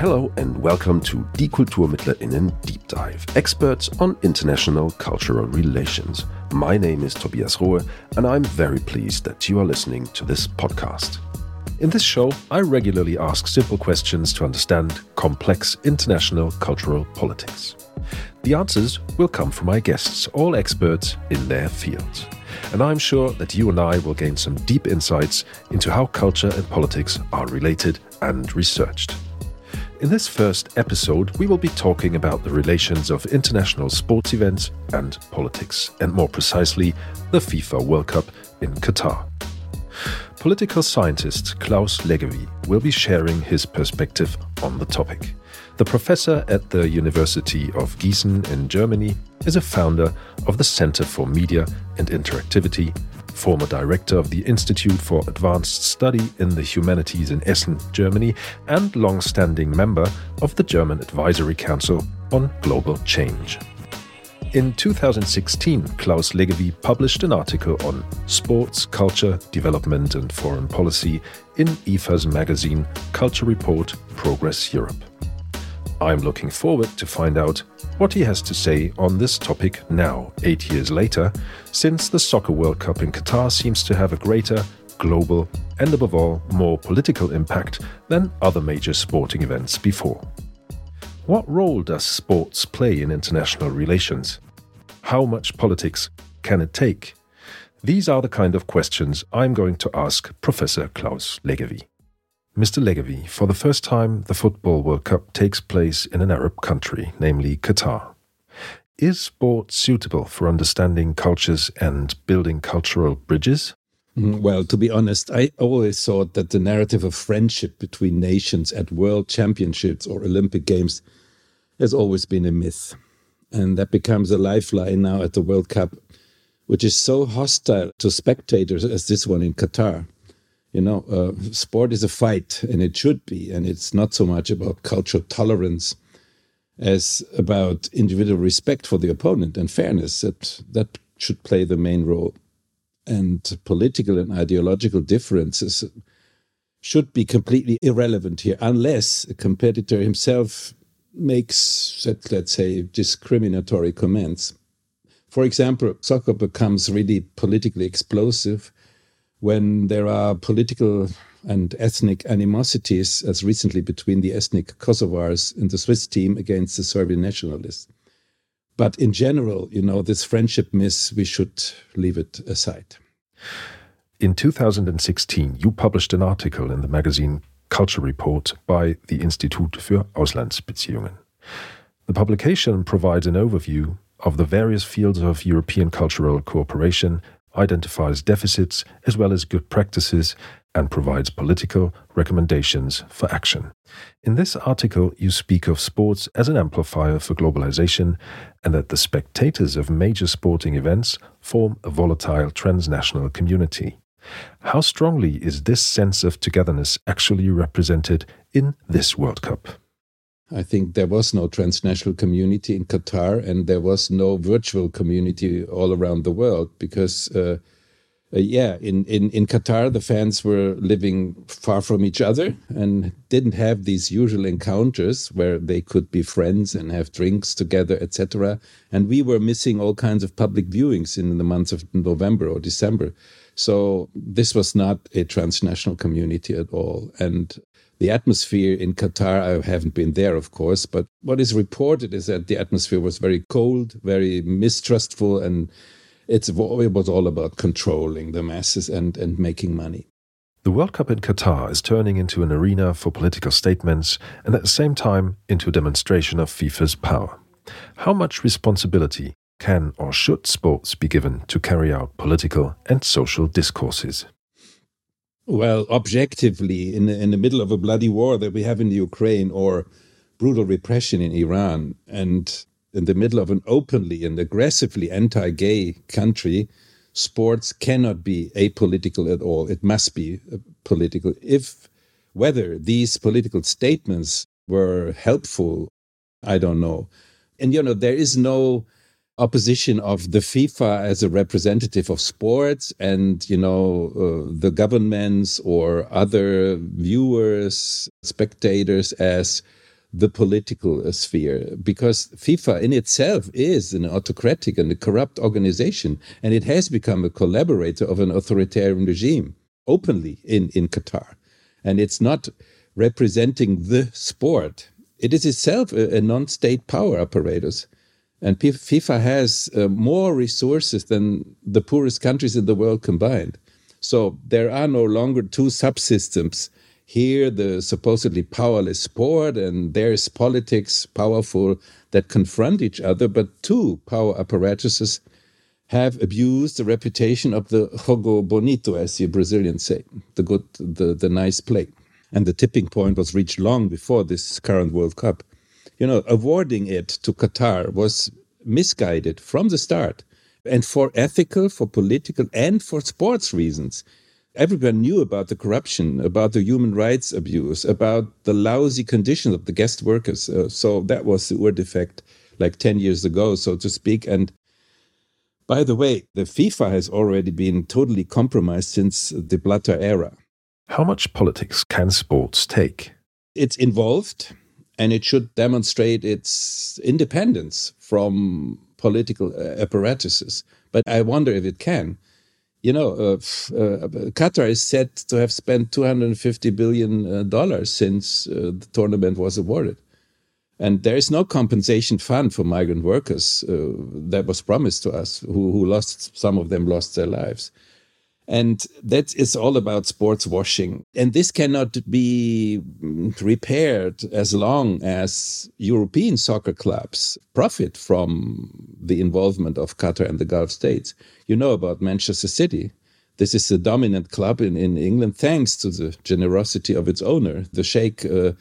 Hello and welcome to Die KulturmittlerInnen Deep Dive, experts on international cultural relations. My name is Tobias Rohe, and I'm very pleased that you are listening to this podcast. In this show, I regularly ask simple questions to understand complex international cultural politics. The answers will come from my guests, all experts in their fields. And I'm sure that you and I will gain some deep insights into how culture and politics are related and researched. In this first episode, we will be talking about the relations of international sports events and politics, and more precisely, the FIFA World Cup in Qatar. Political scientist Claus Leggewie will be sharing his perspective on the topic. The professor at the University of Gießen in Germany is a founder of the Center for Media and Interactivity former director of the Institute for Advanced Study in the Humanities in Essen, Germany, and long standing member of the German Advisory Council on Global Change. In 2016, Claus Leggewie published an article on sports, culture, development, and foreign policy in IFA's magazine Culture Report Progress Europe. I'm looking forward to find out what he has to say on this topic now, eight years later, since the Soccer World Cup in Qatar seems to have a greater, global, and above all, more political impact than other major sporting events before. What role does sports play in international relations? How much politics can it take? These are the kind of questions I'm going to ask Professor Claus Leggewie. Mr. Leggewie, for the first time, the Football World Cup takes place in an Arab country, namely Qatar. Is sport suitable for understanding cultures and building cultural bridges? Mm, well, to be honest, I always thought that the narrative of friendship between nations at world championships or Olympic Games has always been a myth. And that becomes a lifeline now at the World Cup, which is so hostile to spectators as this one in Qatar you know, uh, sport is a fight, and it should be. And it's not so much about cultural tolerance as about individual respect for the opponent and fairness. That that should play the main role. And political and ideological differences should be completely irrelevant here, unless a competitor himself makes, let's say, discriminatory comments. For example, soccer becomes really politically explosive when there are political and ethnic animosities, as recently between the ethnic Kosovars and the Swiss team against the Serbian nationalists. But in general, you know, this friendship myth, we should leave it aside. In 2016, you published an article in the magazine Culture Report by the Institut für Auslandsbeziehungen. The publication provides an overview of the various fields of European cultural cooperation identifies deficits as well as good practices, and provides political recommendations for action. In this article, you speak of sports as an amplifier for globalization and that the spectators of major sporting events form a volatile transnational community. How strongly is this sense of togetherness actually represented in this World Cup? I think there was no transnational community in Qatar, and there was no virtual community all around the world because, uh, uh, yeah, in, in, in Qatar, the fans were living far from each other and didn't have these usual encounters where they could be friends and have drinks together, etc. And we were missing all kinds of public viewings in the months of November or December. So this was not a transnational community at all. And the atmosphere in Qatar, I haven't been there, of course, but what is reported is that the atmosphere was very cold, very mistrustful, and it's, it was all about controlling the masses and, and making money. The World Cup in Qatar is turning into an arena for political statements and at the same time into a demonstration of FIFA's power. How much responsibility can or should sports be given to carry out political and social discourses? Well, objectively, in the, in the middle of a bloody war that we have in the Ukraine or brutal repression in Iran, and in the middle of an openly and aggressively anti gay country, sports cannot be apolitical at all. It must be uh, political. If whether these political statements were helpful, I don't know. And, you know, there is no opposition of the FIFA as a representative of sports and you know uh, the governments or other viewers spectators as the political sphere because FIFA in itself is an autocratic and a corrupt organization, and it has become a collaborator of an authoritarian regime openly in, in Qatar. And it's not representing the sport, it is itself a, a non state power apparatus. And FIFA has uh, more resources than the poorest countries in the world combined. So there are no longer two subsystems. Here the supposedly powerless sport and there's politics powerful that confront each other but two power apparatuses have abused the reputation of the jogo bonito as the brazilians say the good the, the nice play. And the tipping point was reached long before this current world cup you know awarding it to qatar was misguided from the start and for ethical for political and for sports reasons everyone knew about the corruption, about the human rights abuse, about the lousy conditions of the guest workers. Uh, so that was the Ur defect like 10 years ago, so to speak. And by the way, the FIFA has already been totally compromised since the Blatter era. How much politics can sports take? It's involved and it should demonstrate its independence from political uh, apparatuses. But I wonder if it can you know, uh, uh, Qatar is said to have spent 250 billion uh, dollars since uh, the tournament was awarded, and there is no compensation fund for migrant workers uh, that was promised to us, who, who lost some of them lost their lives. And that is all about sports washing. And this cannot be repaired as long as European soccer clubs profit from the involvement of Qatar and the Gulf states. You know about Manchester City. This is the dominant club in, in England thanks to the generosity of its owner, the Sheikh. Uh,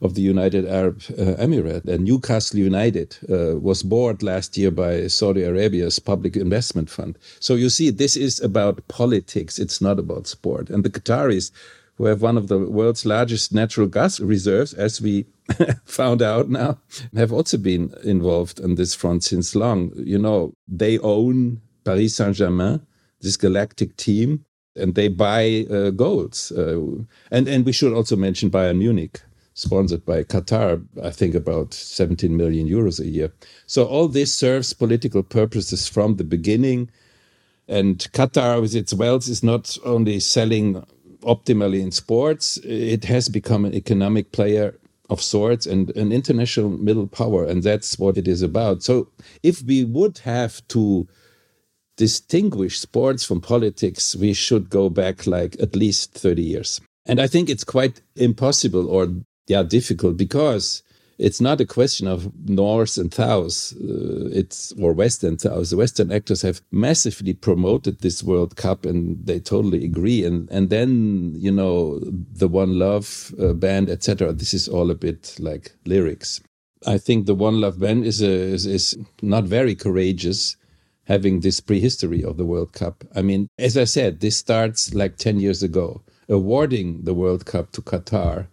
of the United Arab uh, Emirate. And Newcastle United uh, was bought last year by Saudi Arabia's public investment fund. So you see, this is about politics. It's not about sport. And the Qataris, who have one of the world's largest natural gas reserves, as we found out now, have also been involved on this front since long. You know, they own Paris Saint Germain, this galactic team, and they buy uh, golds. Uh, and and we should also mention Bayern Munich, sponsored by Qatar, I think about 17 million euros a year. So all this serves political purposes from the beginning. And Qatar, with its wealth, is not only selling optimally in sports, it has become an economic player of sorts and an international middle power. And that's what it is about. So if we would have to distinguish sports from politics, we should go back like at least 30 years. And I think it's quite impossible or yeah difficult because it's not a question of north and south uh, it's or west and south. The western actors have massively promoted this world cup and they totally agree. And and then you know the one love uh, band etc this is all a bit like lyrics. I think the one love band is a, is, is not very courageous having this prehistory of the world cup. I mean as i said this starts like 10 years ago awarding the world cup to qatar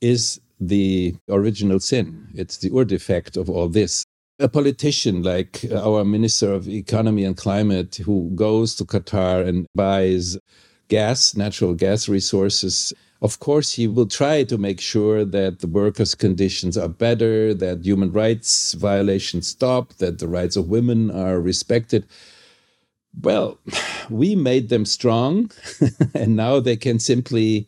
is the original sin. It's the ur defect of all this. A politician like our Minister of Economy and Climate, who goes to Qatar and buys gas, natural gas resources, of course, he will try to make sure that the workers' conditions are better, that human rights violations stop, that the rights of women are respected. Well, we made them strong, and now they can simply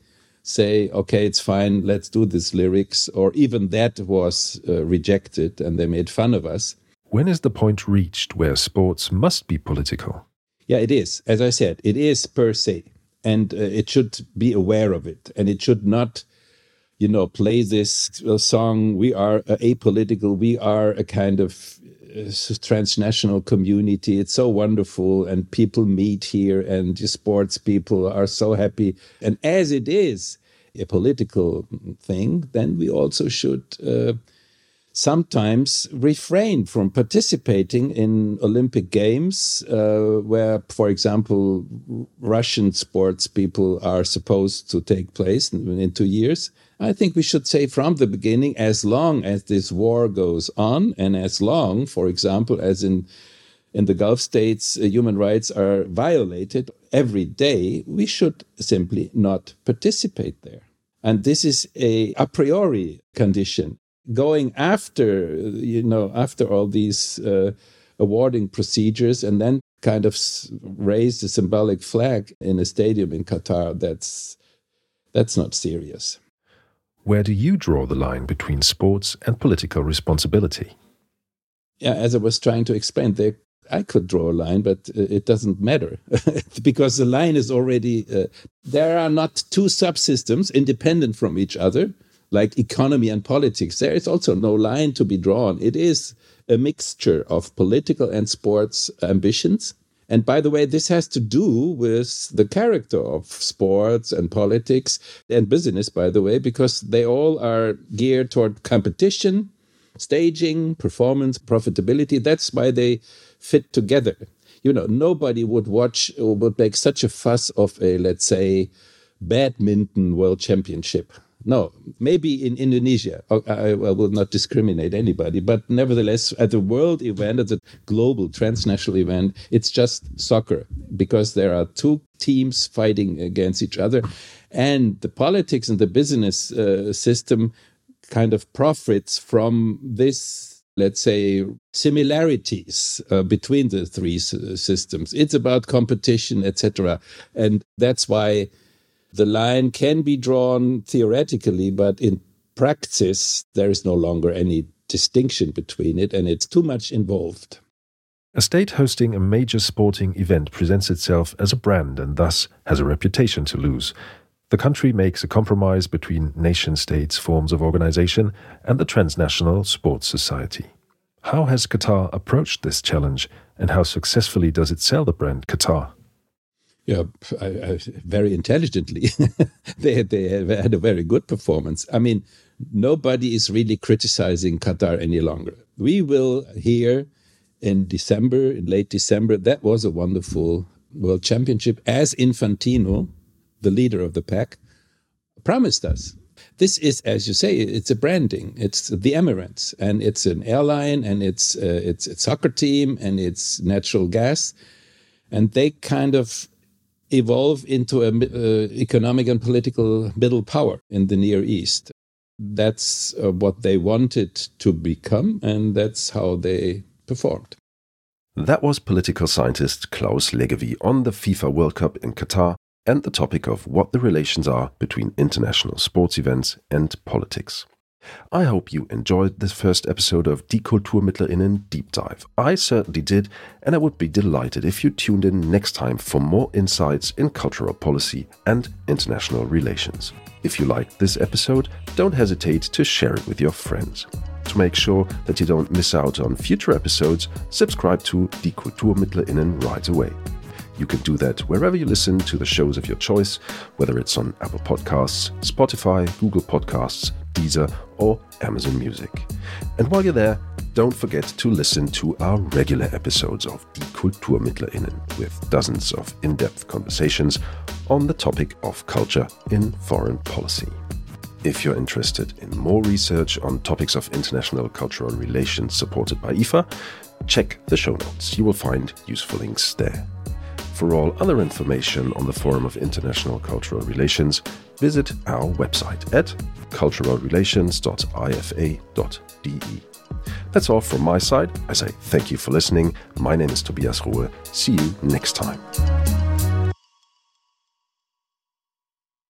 say, okay, it's fine, let's do this lyrics, or even that was uh, rejected and they made fun of us. When is the point reached where sports must be political? Yeah, it is. As I said, it is per se, and uh, it should be aware of it, and it should not, you know, play this uh, song. We are apolitical. We are a kind of transnational community. It's so wonderful, and people meet here, and sports people are so happy. And as it is a political thing, then we also should uh, sometimes refrain from participating in Olympic Games, uh, where, for example, Russian sports people are supposed to take place in two years. I think we should say from the beginning, as long as this war goes on, and as long, for example, as in in the Gulf states, uh, human rights are violated every day, we should simply not participate there. And this is a a priori condition. going after, you know, after all these uh, awarding procedures and then kind of raise the symbolic flag in a stadium in Qatar, that's that's not serious. Where do you draw the line between sports and political responsibility? Yeah, as I was trying to explain, there I could draw a line, but uh, it doesn't matter because the line is already. Uh, there are not two subsystems independent from each other, like economy and politics. There is also no line to be drawn. It is a mixture of political and sports ambitions. And by the way, this has to do with the character of sports and politics and business, by the way, because they all are geared toward competition, staging, performance, profitability. That's why they fit together. You know, nobody would watch or would make such a fuss of a, let's say, badminton world championship no, maybe in Indonesia. Oh, I, I, will not discriminate anybody, but nevertheless, at the world event, at the global transnational event, it's just soccer because there are two teams fighting against each other, and the politics and the business uh, system kind of profits from this. Let's say similarities uh, between the three systems. It's about competition, etc., and that's why the line can be drawn theoretically, but in practice, there is no longer any distinction between it, and it's too much involved. A state hosting a major sporting event presents itself as a brand and thus has a reputation to lose. The country makes a compromise between nation states' forms of organization and the transnational sports society. How has Qatar approached this challenge, and how successfully does it sell the brand Qatar? Yeah, I, I, very intelligently. they they had a very good performance. I mean, nobody is really criticizing Qatar any longer. We will hear in December, in late December, that was a wonderful World Championship, as Infantino, the leader of the pack, promised us. This is, as you say, it's a branding. It's the Emirates, and it's an airline, and it's uh, it's a soccer team, and it's natural gas, and they kind of evolve into an uh, economic and political middle power in the Near East. That's uh, what they wanted to become, and that's how they performed. That was political scientist Claus Leggewie on the FIFA World Cup in Qatar and the topic of what the relations are between international sports events and politics. I hope you enjoyed this first episode of Die KulturmittlerInnen Deep Dive. I certainly did, and I would be delighted if you tuned in next time for more insights in cultural policy and international relations. If you liked this episode, don't hesitate to share it with your friends. To make sure that you don't miss out on future episodes, subscribe to Die KulturmittlerInnen right away. You can do that wherever you listen to the shows of your choice, whether it's on Apple Podcasts, Spotify, Google Podcasts, Deezer, or Amazon Music. And while you're there, don't forget to listen to our regular episodes of Die KulturmittlerInnen with dozens of in depth conversations on the topic of culture in foreign policy. If you're interested in more research on topics of international cultural relations supported by IFA, check the show notes. You will find useful links there. For all other information on the Forum of International Cultural Relations, visit our website at culturalrelations.ifa.de. That's all from my side. I say thank you for listening. My name is Tobias Ruhe. See you next time.